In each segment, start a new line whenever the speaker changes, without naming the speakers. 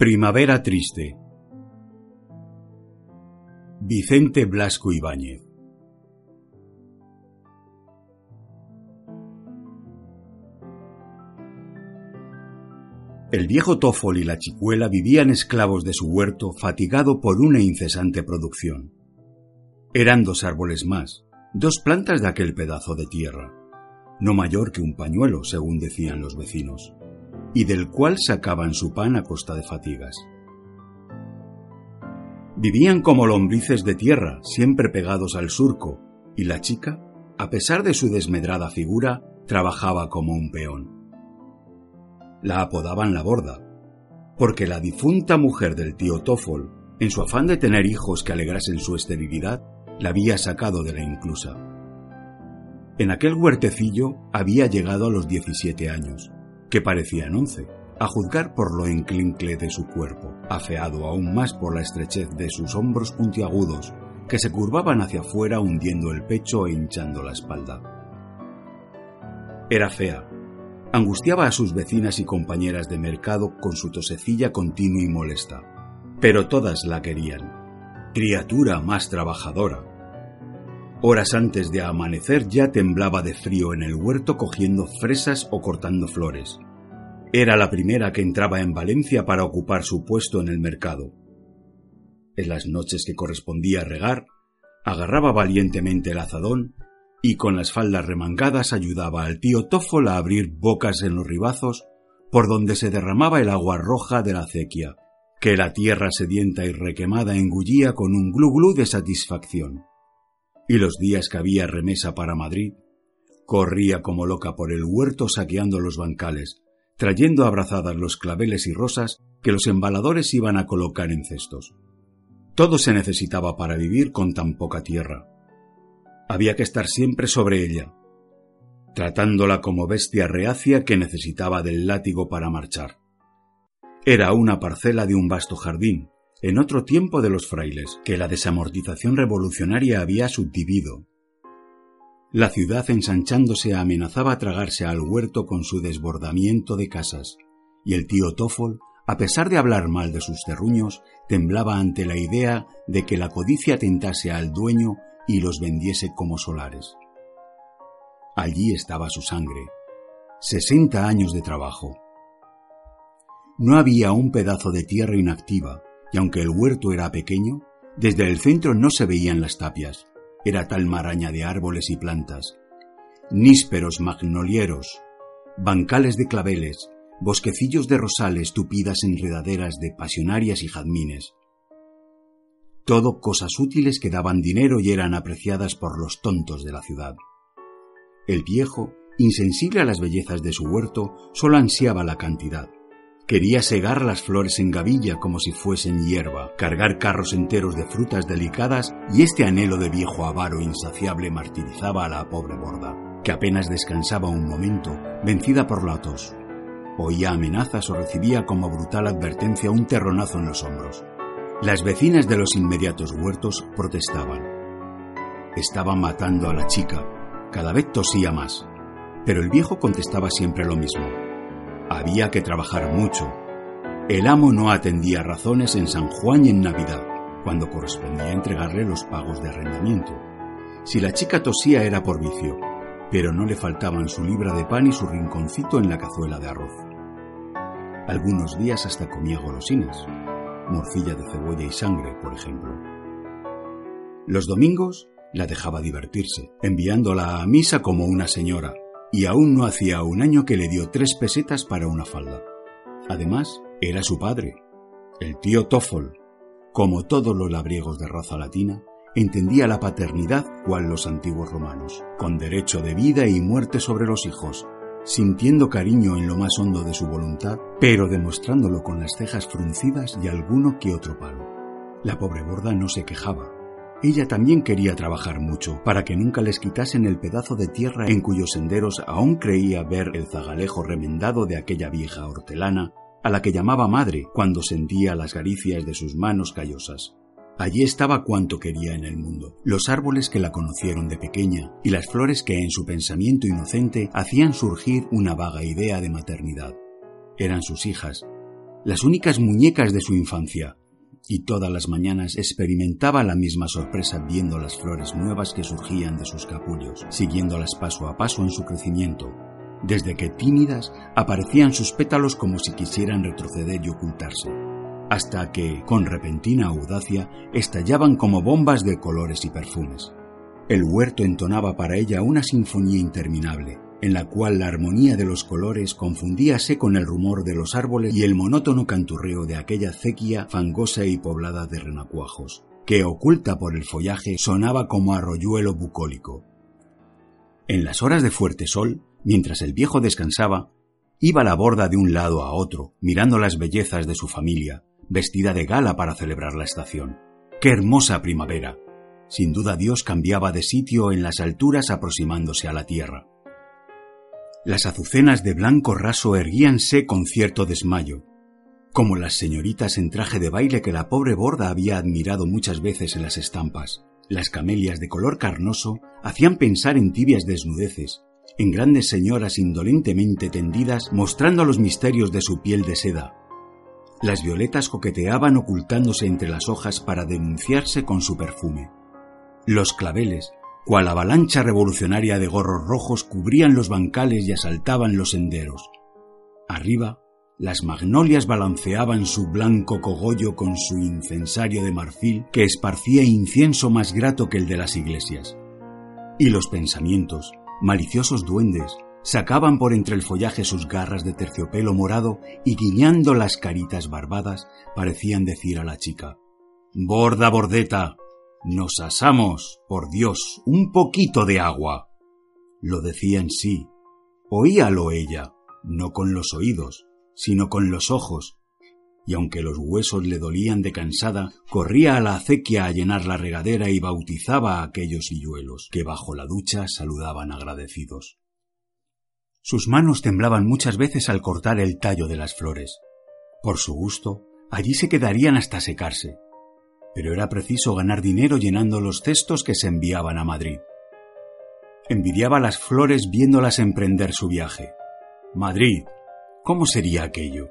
Primavera triste. Vicente Blasco Ibáñez. El viejo Tófol y la chicuela vivían esclavos de su huerto fatigado por una incesante producción. Eran dos árboles más, dos plantas de aquel pedazo de tierra, no mayor que un pañuelo, según decían los vecinos y del cual sacaban su pan a costa de fatigas. Vivían como lombrices de tierra, siempre pegados al surco, y la chica, a pesar de su desmedrada figura, trabajaba como un peón. La apodaban la borda, porque la difunta mujer del tío Toffol, en su afán de tener hijos que alegrasen su esterilidad, la había sacado de la inclusa. En aquel huertecillo había llegado a los 17 años que parecían once, a juzgar por lo enclincle de su cuerpo, afeado aún más por la estrechez de sus hombros puntiagudos, que se curvaban hacia afuera hundiendo el pecho e hinchando la espalda. Era fea. Angustiaba a sus vecinas y compañeras de mercado con su tosecilla continua y molesta. Pero todas la querían. Criatura más trabajadora. Horas antes de amanecer ya temblaba de frío en el huerto cogiendo fresas o cortando flores. Era la primera que entraba en Valencia para ocupar su puesto en el mercado. En las noches que correspondía regar, agarraba valientemente el azadón y con las faldas remangadas ayudaba al tío Tófol a abrir bocas en los ribazos por donde se derramaba el agua roja de la acequia, que la tierra sedienta y requemada engullía con un glu glu de satisfacción y los días que había remesa para Madrid, corría como loca por el huerto saqueando los bancales, trayendo abrazadas los claveles y rosas que los embaladores iban a colocar en cestos. Todo se necesitaba para vivir con tan poca tierra. Había que estar siempre sobre ella, tratándola como bestia reacia que necesitaba del látigo para marchar. Era una parcela de un vasto jardín, en otro tiempo de los frailes, que la desamortización revolucionaria había subdivido. La ciudad ensanchándose amenazaba tragarse al huerto con su desbordamiento de casas, y el tío Toffol, a pesar de hablar mal de sus terruños, temblaba ante la idea de que la codicia tentase al dueño y los vendiese como solares. Allí estaba su sangre, sesenta años de trabajo. No había un pedazo de tierra inactiva, y aunque el huerto era pequeño, desde el centro no se veían las tapias. Era tal maraña de árboles y plantas. Nísperos magnolieros, bancales de claveles, bosquecillos de rosales tupidas enredaderas de pasionarias y jazmines. Todo cosas útiles que daban dinero y eran apreciadas por los tontos de la ciudad. El viejo, insensible a las bellezas de su huerto, solo ansiaba la cantidad. Quería segar las flores en gavilla como si fuesen hierba, cargar carros enteros de frutas delicadas y este anhelo de viejo avaro insaciable martirizaba a la pobre borda, que apenas descansaba un momento, vencida por la tos. Oía amenazas o recibía como brutal advertencia un terronazo en los hombros. Las vecinas de los inmediatos huertos protestaban. Estaban matando a la chica. Cada vez tosía más. Pero el viejo contestaba siempre lo mismo. Había que trabajar mucho. El amo no atendía razones en San Juan y en Navidad, cuando correspondía entregarle los pagos de arrendamiento. Si la chica tosía era por vicio, pero no le faltaban su libra de pan y su rinconcito en la cazuela de arroz. Algunos días hasta comía golosinas, morcilla de cebolla y sangre, por ejemplo. Los domingos la dejaba divertirse, enviándola a misa como una señora, y aún no hacía un año que le dio tres pesetas para una falda. Además, era su padre, el tío Toffol. Como todos los labriegos de raza latina, entendía la paternidad cual los antiguos romanos, con derecho de vida y muerte sobre los hijos, sintiendo cariño en lo más hondo de su voluntad, pero demostrándolo con las cejas fruncidas y alguno que otro palo. La pobre borda no se quejaba. Ella también quería trabajar mucho, para que nunca les quitasen el pedazo de tierra en cuyos senderos aún creía ver el zagalejo remendado de aquella vieja hortelana, a la que llamaba madre cuando sentía las caricias de sus manos callosas. Allí estaba cuanto quería en el mundo, los árboles que la conocieron de pequeña y las flores que en su pensamiento inocente hacían surgir una vaga idea de maternidad. Eran sus hijas, las únicas muñecas de su infancia, y todas las mañanas experimentaba la misma sorpresa viendo las flores nuevas que surgían de sus capullos, siguiéndolas paso a paso en su crecimiento, desde que tímidas aparecían sus pétalos como si quisieran retroceder y ocultarse hasta que, con repentina audacia, estallaban como bombas de colores y perfumes. El huerto entonaba para ella una sinfonía interminable, en la cual la armonía de los colores confundíase con el rumor de los árboles y el monótono canturreo de aquella cequia fangosa y poblada de renacuajos, que oculta por el follaje sonaba como arroyuelo bucólico. En las horas de fuerte sol, mientras el viejo descansaba, iba la borda de un lado a otro, mirando las bellezas de su familia, vestida de gala para celebrar la estación. ¡Qué hermosa primavera! Sin duda Dios cambiaba de sitio en las alturas aproximándose a la tierra. Las azucenas de blanco raso erguíanse con cierto desmayo, como las señoritas en traje de baile que la pobre borda había admirado muchas veces en las estampas. Las camelias de color carnoso hacían pensar en tibias desnudeces, en grandes señoras indolentemente tendidas mostrando los misterios de su piel de seda, las violetas coqueteaban ocultándose entre las hojas para denunciarse con su perfume. Los claveles, cual avalancha revolucionaria de gorros rojos, cubrían los bancales y asaltaban los senderos. Arriba, las magnolias balanceaban su blanco cogollo con su incensario de marfil que esparcía incienso más grato que el de las iglesias. Y los pensamientos, maliciosos duendes, sacaban por entre el follaje sus garras de terciopelo morado y guiñando las caritas barbadas parecían decir a la chica Borda, bordeta, nos asamos, por Dios, un poquito de agua. Lo decía en sí. Oíalo ella, no con los oídos, sino con los ojos, y aunque los huesos le dolían de cansada, corría a la acequia a llenar la regadera y bautizaba a aquellos hilluelos que bajo la ducha saludaban agradecidos. Sus manos temblaban muchas veces al cortar el tallo de las flores. Por su gusto, allí se quedarían hasta secarse. Pero era preciso ganar dinero llenando los cestos que se enviaban a Madrid. Envidiaba las flores viéndolas emprender su viaje. Madrid, ¿cómo sería aquello?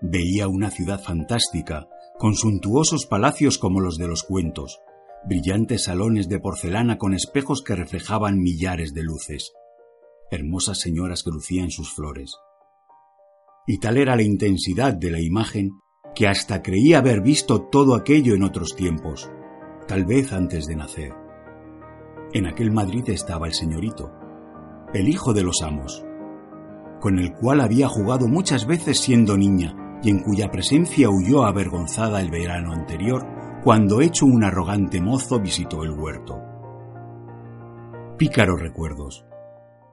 Veía una ciudad fantástica, con suntuosos palacios como los de los cuentos, brillantes salones de porcelana con espejos que reflejaban millares de luces, hermosas señoras que lucían sus flores. Y tal era la intensidad de la imagen que hasta creía haber visto todo aquello en otros tiempos, tal vez antes de nacer. En aquel Madrid estaba el señorito, el hijo de los amos, con el cual había jugado muchas veces siendo niña y en cuya presencia huyó avergonzada el verano anterior cuando hecho un arrogante mozo visitó el huerto. Pícaros recuerdos,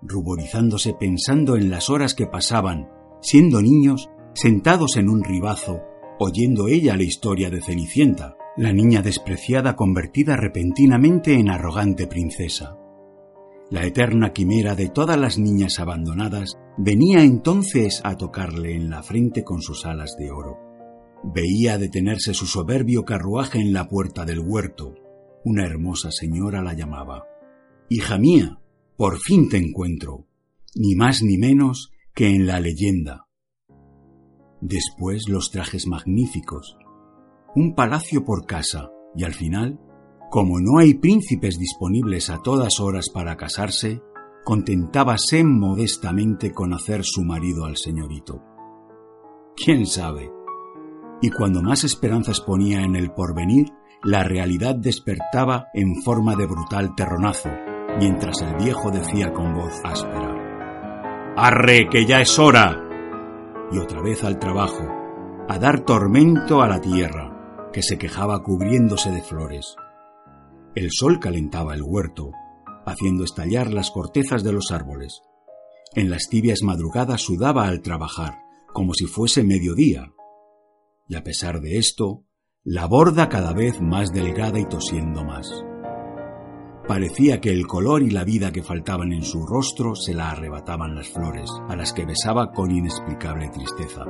ruborizándose pensando en las horas que pasaban, siendo niños, sentados en un ribazo, oyendo ella la historia de Cenicienta, la niña despreciada convertida repentinamente en arrogante princesa. La eterna quimera de todas las niñas abandonadas venía entonces a tocarle en la frente con sus alas de oro. Veía detenerse su soberbio carruaje en la puerta del huerto. Una hermosa señora la llamaba. Hija mía, por fin te encuentro, ni más ni menos que en la leyenda. Después los trajes magníficos, un palacio por casa, y al final, como no hay príncipes disponibles a todas horas para casarse, contentábase modestamente con hacer su marido al señorito. ¿Quién sabe? Y cuando más esperanzas ponía en el porvenir, la realidad despertaba en forma de brutal terronazo, mientras el viejo decía con voz áspera, ¡Arre, que ya es hora! Y otra vez al trabajo, a dar tormento a la tierra, que se quejaba cubriéndose de flores. El sol calentaba el huerto, haciendo estallar las cortezas de los árboles. En las tibias madrugadas sudaba al trabajar, como si fuese mediodía. Y a pesar de esto, la borda cada vez más delgada y tosiendo más. Parecía que el color y la vida que faltaban en su rostro se la arrebataban las flores, a las que besaba con inexplicable tristeza.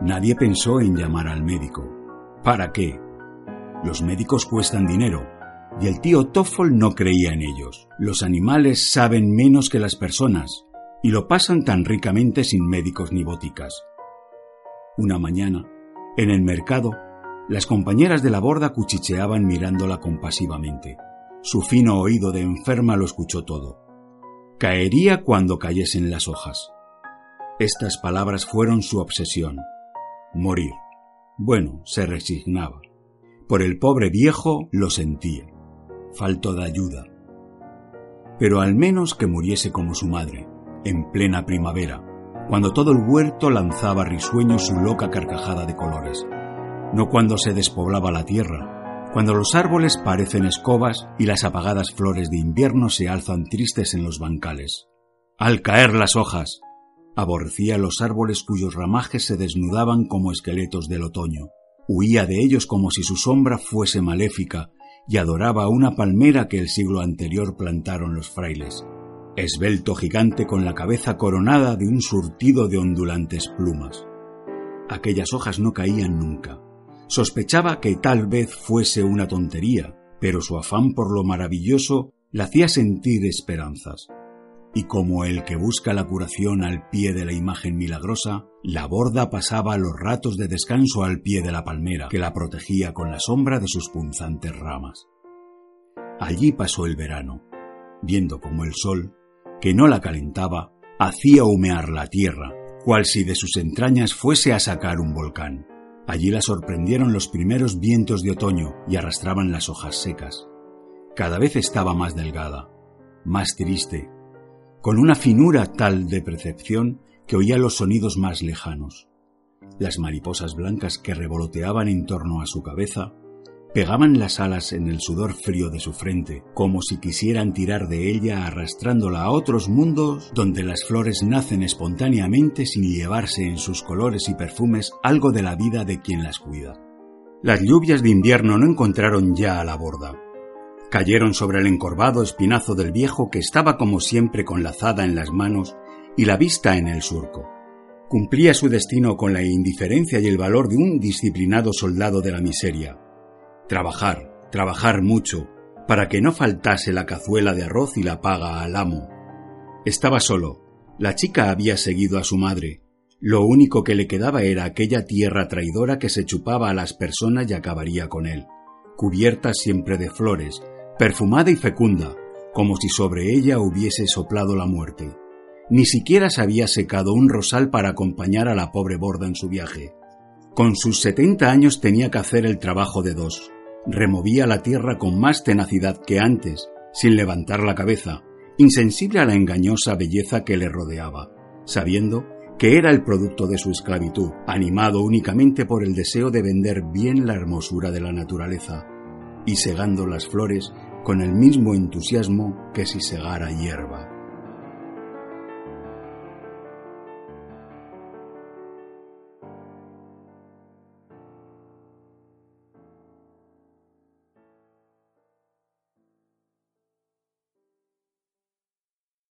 Nadie pensó en llamar al médico. ¿Para qué? Los médicos cuestan dinero, y el tío Toffol no creía en ellos. Los animales saben menos que las personas, y lo pasan tan ricamente sin médicos ni boticas. Una mañana, en el mercado, las compañeras de la borda cuchicheaban mirándola compasivamente. Su fino oído de enferma lo escuchó todo. Caería cuando cayesen las hojas. Estas palabras fueron su obsesión. Morir. Bueno, se resignaba. Por el pobre viejo lo sentía. Falto de ayuda. Pero al menos que muriese como su madre, en plena primavera, cuando todo el huerto lanzaba risueño su loca carcajada de colores. No cuando se despoblaba la tierra, cuando los árboles parecen escobas y las apagadas flores de invierno se alzan tristes en los bancales. Al caer las hojas, aborrecía los árboles cuyos ramajes se desnudaban como esqueletos del otoño. Huía de ellos como si su sombra fuese maléfica y adoraba una palmera que el siglo anterior plantaron los frailes. Esbelto gigante con la cabeza coronada de un surtido de ondulantes plumas. Aquellas hojas no caían nunca, Sospechaba que tal vez fuese una tontería, pero su afán por lo maravilloso le hacía sentir esperanzas. Y como el que busca la curación al pie de la imagen milagrosa, la borda pasaba los ratos de descanso al pie de la palmera, que la protegía con la sombra de sus punzantes ramas. Allí pasó el verano, viendo como el sol, que no la calentaba, hacía humear la tierra, cual si de sus entrañas fuese a sacar un volcán. Allí la sorprendieron los primeros vientos de otoño y arrastraban las hojas secas. Cada vez estaba más delgada, más triste, con una finura tal de percepción que oía los sonidos más lejanos. Las mariposas blancas que revoloteaban en torno a su cabeza pegaban las alas en el sudor frío de su frente, como si quisieran tirar de ella arrastrándola a otros mundos donde las flores nacen espontáneamente sin llevarse en sus colores y perfumes algo de la vida de quien las cuida. Las lluvias de invierno no encontraron ya a la borda. Cayeron sobre el encorvado espinazo del viejo que estaba como siempre con la azada en las manos y la vista en el surco. Cumplía su destino con la indiferencia y el valor de un disciplinado soldado de la miseria, Trabajar, trabajar mucho, para que no faltase la cazuela de arroz y la paga al amo. Estaba solo. La chica había seguido a su madre. Lo único que le quedaba era aquella tierra traidora que se chupaba a las personas y acabaría con él, cubierta siempre de flores, perfumada y fecunda, como si sobre ella hubiese soplado la muerte. Ni siquiera se había secado un rosal para acompañar a la pobre borda en su viaje. Con sus setenta años tenía que hacer el trabajo de dos removía la tierra con más tenacidad que antes, sin levantar la cabeza, insensible a la engañosa belleza que le rodeaba, sabiendo que era el producto de su esclavitud, animado únicamente por el deseo de vender bien la hermosura de la naturaleza, y segando las flores con el mismo entusiasmo que si segara hierba.